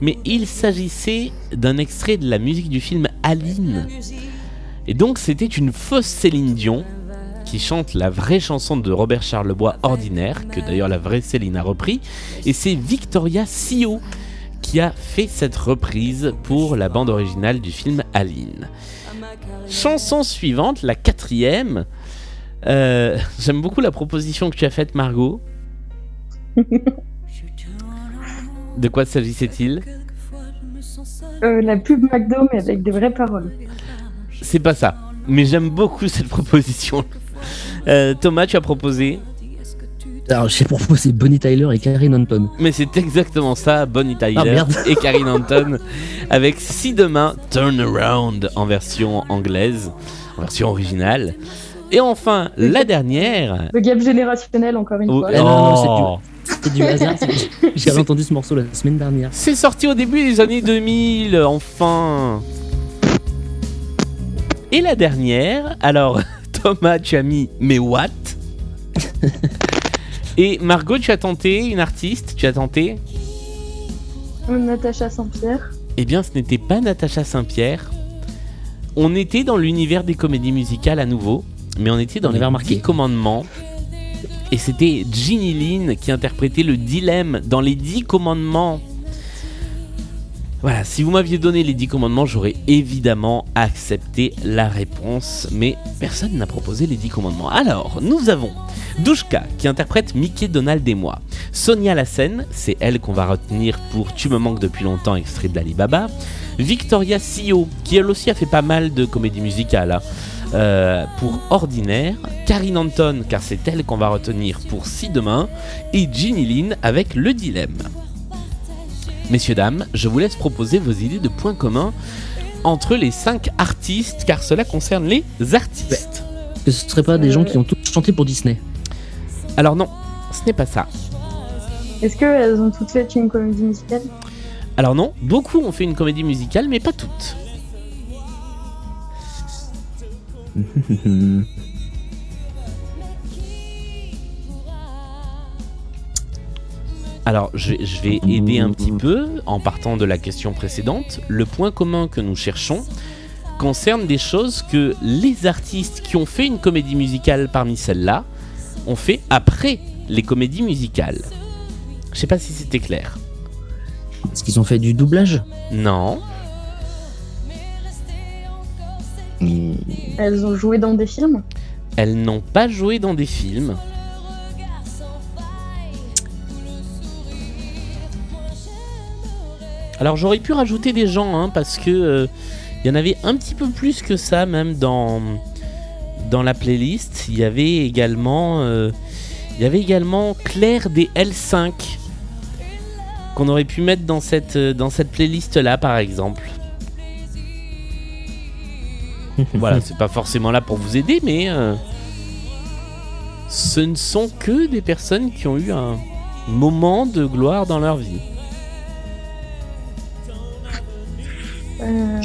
mais il s'agissait d'un extrait de la musique du film Aline. Et donc, c'était une fausse Céline Dion qui chante la vraie chanson de Robert Charlebois Ordinaire, que d'ailleurs la vraie Céline a repris. Et c'est Victoria Sio qui a fait cette reprise pour la bande originale du film Aline. Chanson suivante, la quatrième. Euh, J'aime beaucoup la proposition que tu as faite, Margot. [LAUGHS] De quoi s'agissait-il? Euh, la pub McDo mais avec des vraies paroles. C'est pas ça. Mais j'aime beaucoup cette proposition. Euh, Thomas, tu as proposé? Alors, j'ai proposé Bonnie Tyler et Karine Anton. Mais c'est exactement ça, Bonnie Tyler Ah, et Karine Anton avec Si demain Turn Around en version anglaise, en version originale. Et enfin, la dernière. Le gap générationnel encore une Oh, fois. Eh non, non, c'est oh. Du hasard. c'est- [LAUGHS] J'ai C'est- entendu ce morceau la semaine dernière. C'est sorti au début des années 2000, enfin. Et la dernière, alors [LAUGHS] Thomas, tu as mis mais what? [LAUGHS] Et Margot, tu as tenté une artiste, tu as tenté? Natacha Saint-Pierre. Eh bien, ce n'était pas Natacha Saint-Pierre. On était dans l'univers des comédies musicales à nouveau, mais on était dans On les avait remarqué. Dix commandements. Et c'était Ginny Lynn qui interprétait le dilemme dans les dix commandements. Voilà, si vous m'aviez donné les 10 commandements, j'aurais évidemment accepté la réponse, mais personne n'a proposé les 10 commandements. Alors, nous avons Douchka qui interprète Mickey, Donald et moi. Sonia Lassen, c'est elle qu'on va retenir pour Tu me manques depuis longtemps, extrait d'Alibaba. Victoria Sio, qui elle aussi a fait pas mal de comédies musicales, hein, euh, pour Ordinaire. Karine Anton, car c'est elle qu'on va retenir pour Si Demain. Et Ginny Lynn avec Le Dilemme. Messieurs, dames, je vous laisse proposer vos idées de points communs entre les 5 artistes, car cela concerne les artistes. Que ce serait pas des gens qui ont tous chanté pour Disney? Alors non, ce n'est pas ça. Est-ce qu'elles ont toutes fait une comédie musicale? Alors non, beaucoup ont fait une comédie musicale, mais pas toutes. [LAUGHS] Alors, je, je vais aider un petit peu en partant de la question précédente. Le point commun que nous cherchons concerne des choses que les artistes qui ont fait une comédie musicale parmi celles-là ont fait après les comédies musicales. Je sais pas si c'était clair. Est-ce qu'ils ont fait du doublage? Non. Elles ont joué dans des films Elles n'ont pas joué dans des films. Alors j'aurais pu rajouter des gens hein, parce que euh, il y en avait un petit peu plus que ça même dans dans la playlist. Il y avait également euh, il y avait également Claire des L5 qu'on aurait pu mettre dans cette euh, dans cette playlist là par exemple. [LAUGHS] voilà, c'est pas forcément là pour vous aider, mais euh, ce ne sont que des personnes qui ont eu un moment de gloire dans leur vie. Euh,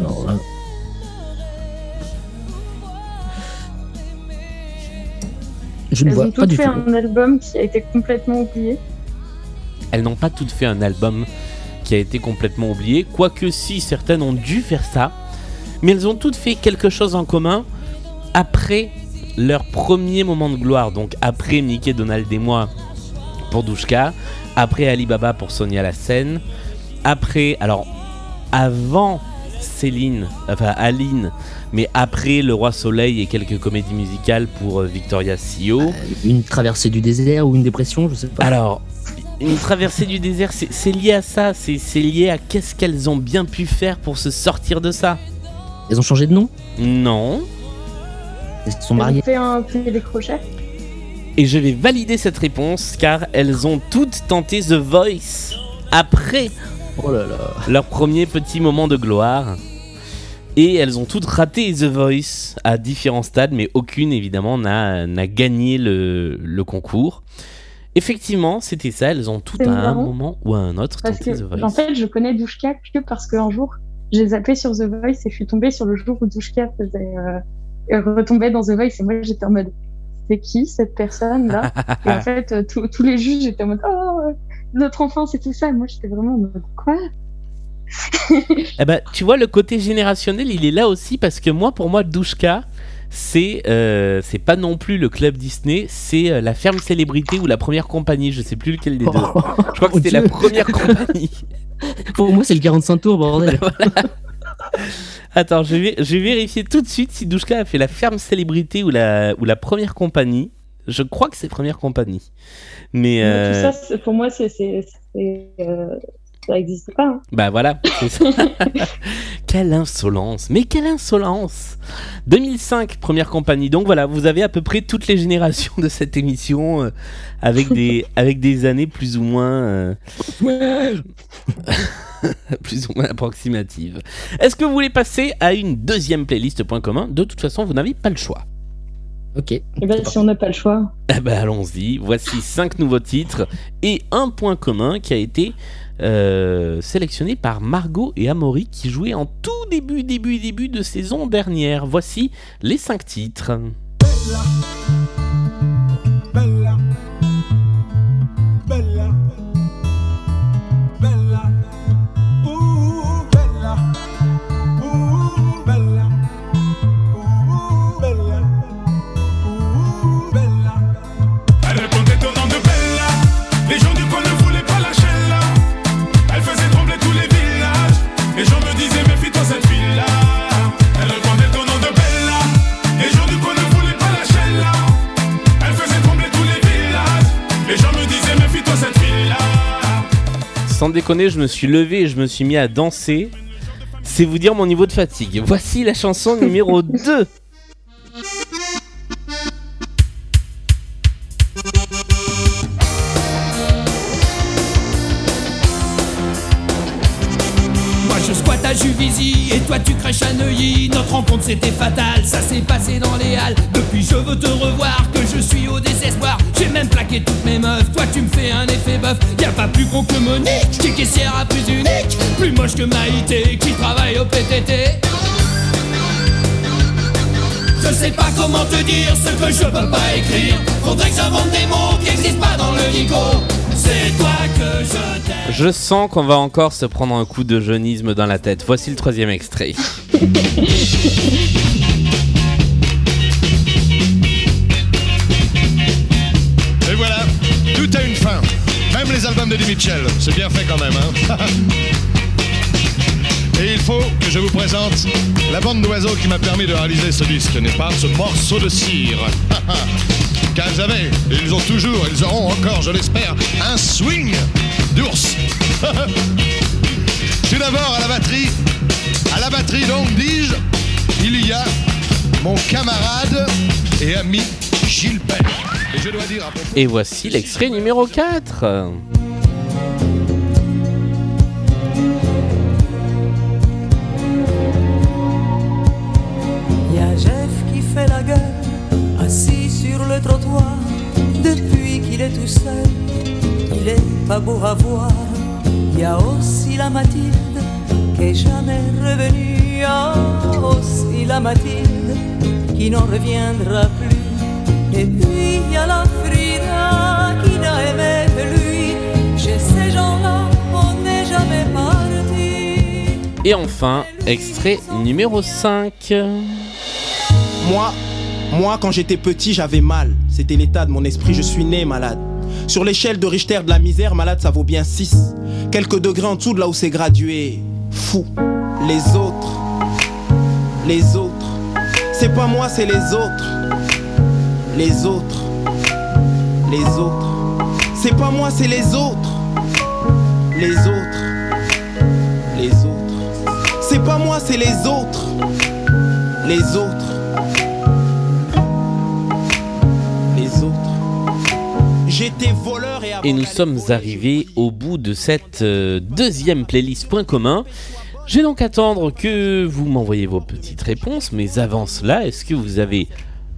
Alors là, Je ne Elles vois ont pas toutes du fait tout. un album qui a été complètement oublié. Elles n'ont pas toutes fait un album qui a été complètement oublié, quoique si certaines ont dû faire ça, mais elles ont toutes fait quelque chose en commun après leur premier moment de gloire, donc après Mickey, Donald et moi pour Douchka, après Alibaba pour Sonia Lassen, après, alors avant Céline, enfin Aline, mais après Le Roi Soleil et quelques comédies musicales pour euh, Victoria Sio. Une traversée du désert ou une dépression, je sais pas. Alors, une traversée du désert, c'est lié à ça, c'est lié à qu'est-ce qu'elles ont bien pu faire pour se sortir de ça. Elles ont changé de nom Non. Elles se sont Elles mariées ont fait un télécrochet. Et je vais valider cette réponse car elles ont toutes tenté The Voice après Oh là là. leur premier petit moment de gloire. Et elles ont toutes raté The Voice à différents stades, mais aucune évidemment n'a n'a gagné le, le concours. Effectivement, c'était ça, elles ont toutes à un moment ou à un autre Parce tenté The que, Voice. en fait, je connais Douchka que parce qu'un jour, j'ai zappé sur The Voice et je suis tombée sur le jour où Douchka faisait, euh, retombait dans The Voice et moi, j'étais en mode, c'est qui cette personne-là [LAUGHS] Et en fait, euh, tous- les juges étaient en mode, oh, notre enfant, c'est tout ça. Et moi, j'étais vraiment en mode, quoi [LAUGHS] Eh ben, tu vois, le côté générationnel, il est là aussi parce que moi, pour moi, Douchka, c'est euh, c'est pas non plus le club Disney, c'est euh, la ferme célébrité ou la première compagnie. Je sais plus lequel des deux. [LAUGHS] Je crois que Mon c'était la première compagnie. Pour moi, c'est le 45 tours, bordel. [LAUGHS] Attends, je vais, je vais vérifier tout de suite si Douchka a fait la ferme célébrité ou la, ou la première compagnie. Je crois que c'est première compagnie. Mais. Moi, euh, Tout ça, pour moi, c'est, euh, ça n'existe pas. hein. Bah voilà, c'est ça. [LAUGHS] quelle insolence, mais quelle insolence 2005, première compagnie. Donc voilà, vous avez à peu près toutes les générations de cette émission euh, avec, des, [LAUGHS] avec des années plus ou moins... euh, [LAUGHS] plus ou moins approximatives. Est-ce que vous voulez passer à une deuxième playlist point commun? De toute façon, vous n'avez pas le choix. Ok. Et ben, si on n'a pas le choix. [LAUGHS] Eh ben allons-y, voici cinq nouveaux titres et un point commun qui a été euh, sélectionné par Margot et Amaury qui jouaient en tout début, début, début de saison dernière. Voici les cinq titres. Déconner, je me suis levé et je me suis mis à danser. C'est vous dire mon niveau de fatigue. Voici la chanson numéro [LAUGHS] 2. Moi je squatte à Juvisy et toi tu crèches à Neuilly. Notre rencontre c'était fatal, ça s'est passé dans les halles. Depuis je veux te revoir, Toutes mes meufs, toi tu me fais un effet bœuf. Y'a pas plus gros que Monique, qui est caissière à plus unique. Plus moche que Maïté, qui travaille au PTT. Je sais pas comment te dire ce que je peux pas écrire. Faudrait que j'invente des mots qui existent pas dans le Nico. C'est toi que je t'aime. Je sens qu'on va encore se prendre un coup de jeunisme dans la tête. Voici le troisième extrait. [LAUGHS] les albums d'Eddie Mitchell. C'est bien fait quand même, hein [LAUGHS] Et il faut que je vous présente la bande d'oiseaux qui m'a permis de réaliser ce disque, n'est pas ce morceau de cire. [LAUGHS] Car ils avaient, ils ont toujours, ils auront encore, je l'espère, un swing d'ours. [LAUGHS] Tout d'abord à la batterie, à la batterie donc dis-je, il y a mon camarade et ami Gilbert. Et je dois dire à propos Et voici l'extrait numéro 4. Y a Jeff qui fait la gueule, assis sur le trottoir. Depuis qu'il est tout seul, il est pas beau à voir. Y a aussi la Mathilde qui est jamais revenue. Y a aussi la Mathilde qui n'en reviendra. Et puis y a la Frida qui n'a aimé que lui. Chez ces gens-là, on n'est jamais parti. Et enfin, extrait numéro 5. Moi, moi, quand j'étais petit, j'avais mal. C'était l'état de mon esprit, je suis né malade. Sur l'échelle de Richter de la misère, malade, ça vaut bien 6. Quelques degrés en dessous de là où c'est gradué. Fou. Les autres. Les autres. C'est pas moi, c'est les autres. Les autres. Les autres. C'est pas moi, c'est les autres. Les autres. Les autres. C'est pas moi, c'est les autres. Les autres. Les autres. J'étais voleur et Et nous sommes arrivés au bout de cette euh, deuxième playlist point commun. Je vais donc attendre que vous m'envoyez vos petites réponses, mais avant cela, est-ce que vous avez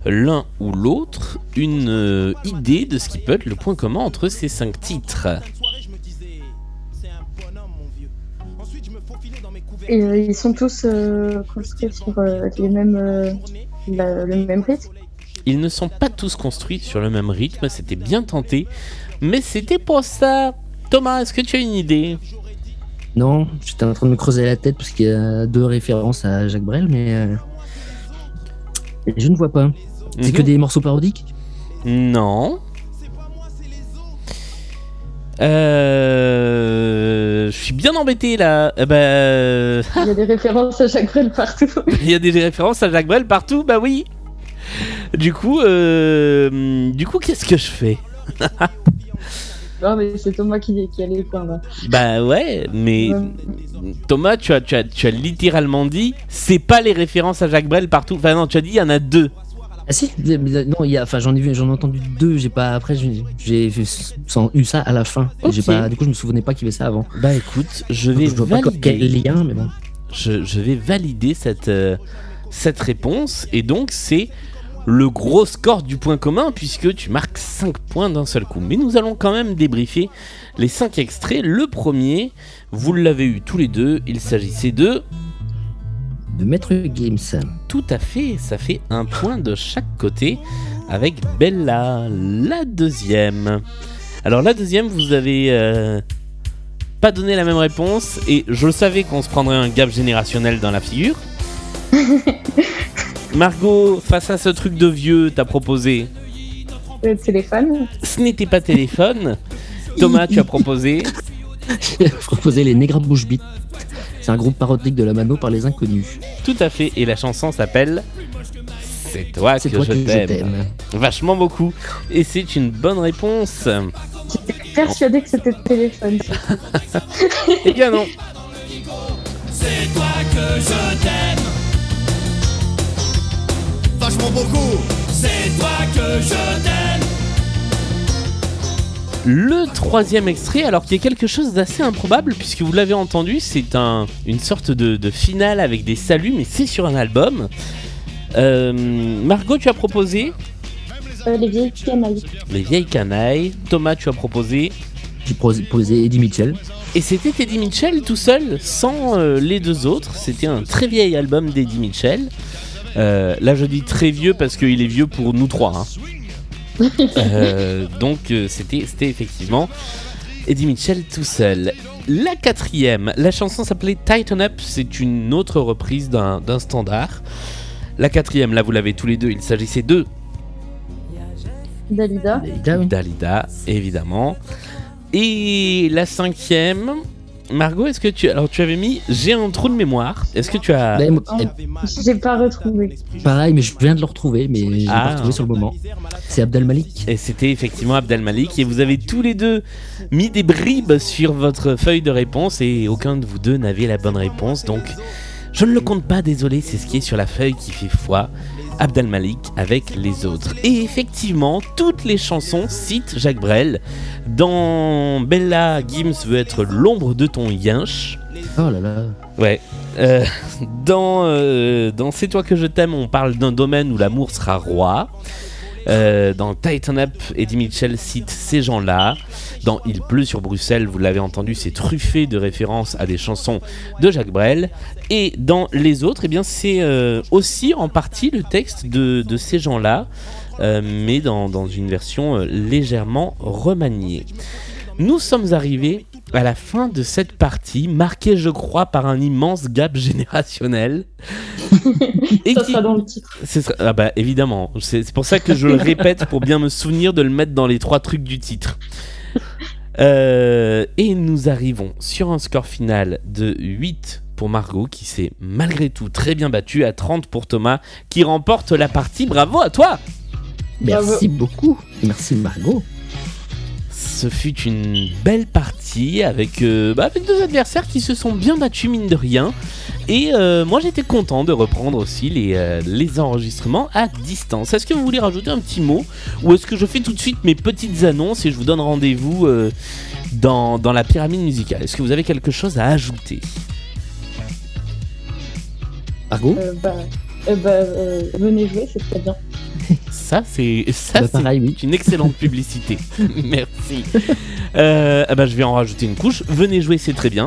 l'un ou l'autre une euh, idée de ce qui peut être le point commun entre ces cinq titres Et euh, ils sont tous euh, construits sur euh, les mêmes, euh, la- le même rythme. Ils ne sont pas tous construits sur le même rythme, c'était bien tenté, mais c'était pas ça. Thomas, est-ce que tu as une idée? Non, j'étais en train de me creuser la tête parce qu'il y a deux références à Jacques Brel, mais euh, je ne vois pas. C'est que Mhm. des morceaux parodiques Non. Euh, je suis bien embêté là. Eh ben, Il y a des références à Jacques Brel partout. [LAUGHS] il y a des références à Jacques Brel partout, bah oui. Du coup, euh, du coup, qu'est-ce que je fais? [LAUGHS] Non, mais c'est Thomas qui, qui a les points là. Bah ouais, mais Thomas, tu as, tu as, tu as littéralement dit, c'est pas les références à Jacques Brel partout. Enfin non, tu as dit, il y en a deux. Ah si, non, il y a, enfin j'en ai vu, j'en ai entendu deux. J'ai pas après, j'ai eu ça à la fin. J'ai pas, du coup, je me souvenais pas qu'il y avait ça avant. Bah écoute, je Donc, vais je vois pas valider. quel lien, mais bon. Je, je vais valider cette, euh, cette réponse. Et donc, c'est le gros score du point commun, puisque tu marques 5 points d'un seul coup. Mais nous allons quand même débriefer les 5 extraits. Le premier, vous l'avez eu tous les deux, il s'agissait de... De Maître Gims. Tout à fait, ça fait un point de chaque côté avec Bella, la deuxième. Alors la deuxième, vous avez euh, pas donné la même réponse et je savais qu'on se prendrait un gap générationnel dans la figure. [LAUGHS] Margot, face à ce truc de vieux, t'as proposé. Le téléphone. Ce n'était pas téléphone. Thomas, tu as proposé. [LAUGHS] J'ai proposé les Negra Bouche Beat. C'est un groupe parodique de la Mano par les inconnus. Tout à fait. Et la chanson s'appelle C'est toi, que, toi je que je t'aime. Vachement beaucoup. Et c'est une bonne réponse. persuadée que c'était le téléphone. Eh bien non. C'est toi que je t'aime. Vachement beaucoup. C'est toi que je t'aime. Le troisième extrait, alors qu'il y a quelque chose d'assez improbable, puisque vous l'avez entendu, c'est un, une sorte de, de finale avec des saluts, mais c'est sur un album. Euh, Margot, tu as proposé Euh, les vieilles canailles. Les Vieilles Canailles. Thomas, tu as proposé J'ai proposé Eddie Mitchell. Et c'était Eddie Mitchell tout seul, sans euh, les deux autres. C'était un très vieil album d'Eddie Mitchell. Euh, là, je dis très vieux parce qu'il est vieux pour nous trois. hein. [LAUGHS] Euh, donc, euh, c'était c'était effectivement Eddie Mitchell tout seul. La quatrième, la chanson s'appelait Tighten Up. C'est une autre reprise d'un d'un standard. La quatrième, là, vous l'avez tous les deux. Il s'agissait de Dalida. Dalida, évidemment. Et la cinquième, Margot, est-ce que tu. Alors, tu avais mis J'ai un trou de mémoire. Est-ce que tu as. Ben, Oh, J'ai pas retrouvé. Pareil, mais je viens de le retrouver, mais je l'ai Ah. pas retrouvé sur le moment. C'est Abdel Malik. Et c'était effectivement Abdel Malik. Et vous avez tous les deux mis des bribes sur votre feuille de réponse. Et aucun de vous deux n'avait la bonne réponse. Donc, je ne le compte pas, désolé. C'est ce qui est sur la feuille qui fait foi. Abdel Malik avec les autres. Et effectivement, toutes les chansons citent Jacques Brel. Dans Bella, Gims veut être l'ombre de ton yinche. Oh là là. Ouais. Euh, [LAUGHS] dans euh, dans C'est toi que je t'aime, on parle d'un domaine où l'amour sera roi. Euh, dans Tighten Up, Eddie Mitchell cite ces gens-là. Dans Il pleut sur Bruxelles, vous l'avez entendu, c'est truffé de références à des chansons de Jacques Brel. Et dans Les autres, eh bien, c'est euh, aussi en partie le texte de, ces gens-là, euh, mais dans, dans une version légèrement remaniée. Nous sommes arrivés à la fin de cette partie, marquée, je crois, par un immense gap [LAUGHS] générationnel. Et Ça qui- sera dans le titre. sera- ah bah évidemment, c'est pour ça que je le répète pour bien me souvenir de le mettre dans les trois trucs du titre. Euh, et nous arrivons sur un score final de 8 pour Margot qui s'est malgré tout très bien battue à 30 pour Thomas qui remporte la partie. Bravo à toi Merci beaucoup. Merci Margot. Ce fut une belle partie avec, euh, bah, avec deux adversaires qui se sont bien battus mine de rien. Et euh, moi j'étais content de reprendre aussi les, euh, les enregistrements à distance. Est-ce que vous voulez rajouter un petit mot? Ou est-ce que je fais tout de suite mes petites annonces et je vous donne rendez-vous dans, dans la pyramide musicale? Est-ce que vous avez quelque chose à ajouter? Euh, bah, euh, bah, euh, venez jouer, c'est très bien. [LAUGHS] Ça, c'est ça, Bah, c'est pareil, oui. une excellente [LAUGHS] publicité. Merci. Euh, ah bah, je vais en rajouter une couche. Venez jouer, c'est très bien.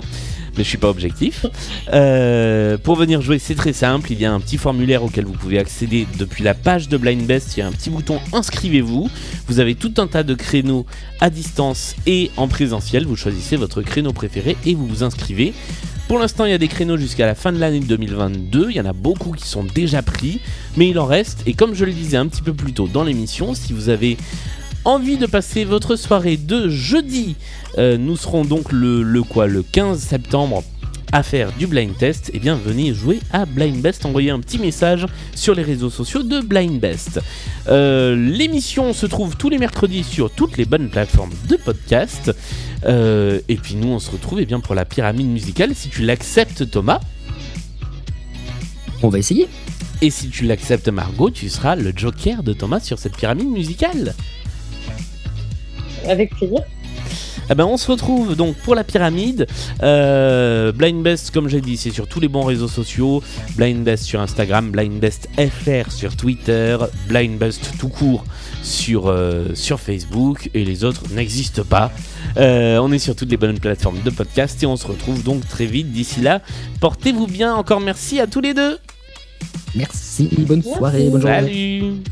Mais je suis pas objectif. Euh, pour venir jouer, c'est très simple. Il y a un petit formulaire auquel vous pouvez accéder depuis la page de Blind Best. Il y a un petit bouton inscrivez-vous. Vous avez tout un tas de créneaux à distance et en présentiel. Vous choisissez votre créneau préféré et vous vous inscrivez. Pour l'instant, il y a des créneaux jusqu'à la fin de l'année 2022. Il y en a beaucoup qui sont déjà pris, mais il en reste. Et comme je le disais un petit peu plus tôt dans l'émission, si vous avez envie de passer votre soirée de jeudi, euh, nous serons donc le, le quoi, le 15 septembre à faire du blind test, et bien venez jouer à Blind Best, envoyez un petit message sur les réseaux sociaux de Blind Best. Euh, L'émission se trouve tous les mercredis sur toutes les bonnes plateformes de podcast. Euh, et puis nous on se retrouve eh bien, pour la pyramide musicale, si tu l'acceptes Thomas. On va essayer. Et si tu l'acceptes Margot, tu seras le joker de Thomas sur cette pyramide musicale. Avec plaisir. Eh ben, on se retrouve donc pour la pyramide. Euh, Blind Best, comme j'ai dit, c'est sur tous les bons réseaux sociaux. Blind Best sur Instagram, Blind Best FR sur Twitter, Blind Best tout court sur, euh, sur Facebook et les autres n'existent pas. Euh, on est sur toutes les bonnes plateformes de podcast et on se retrouve donc très vite. D'ici là, portez-vous bien. Encore merci à tous les deux. Merci. Bonne soirée. Bonne journée. Salut